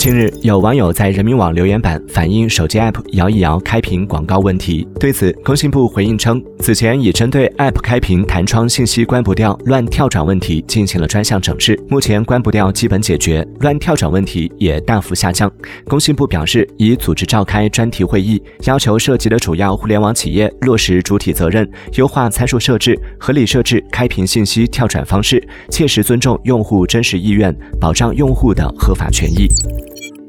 近日，有网友在人民网留言板反映手机 App 摇一摇开屏广告问题。对此，工信部回应称，此前已针对 App 开屏弹窗信息关不掉、乱跳转问题进行了专项整治，目前关不掉基本解决，乱跳转问题也大幅下降。工信部表示，已组织召开专题会议，要求涉及的主要互联网企业落实主体责任，优化参数设置，合理设置开屏信息跳转方式，切实尊重用户真实意愿，保障用户的合法权益。次。